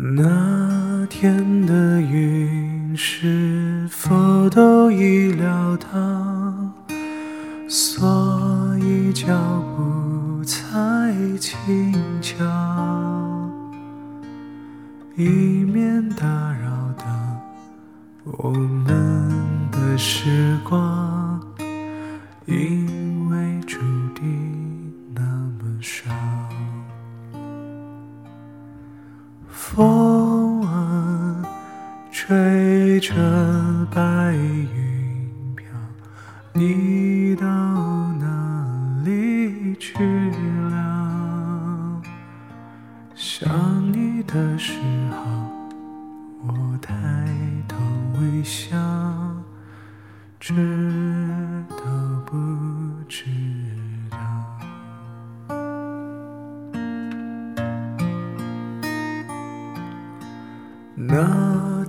那天的云是否都已料到，所以脚步才轻巧，以免打扰到我们的时光，着白云飘，你到哪里去了？想你的时候，我抬头微笑，知道不知道？那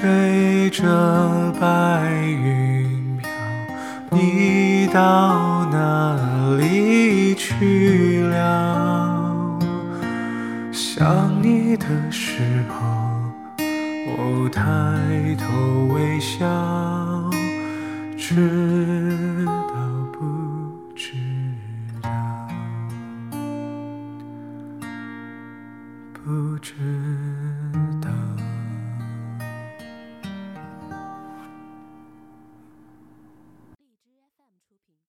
吹着白云飘，你到哪里去了？想你的时候，我抬头微笑，知道不知道？不知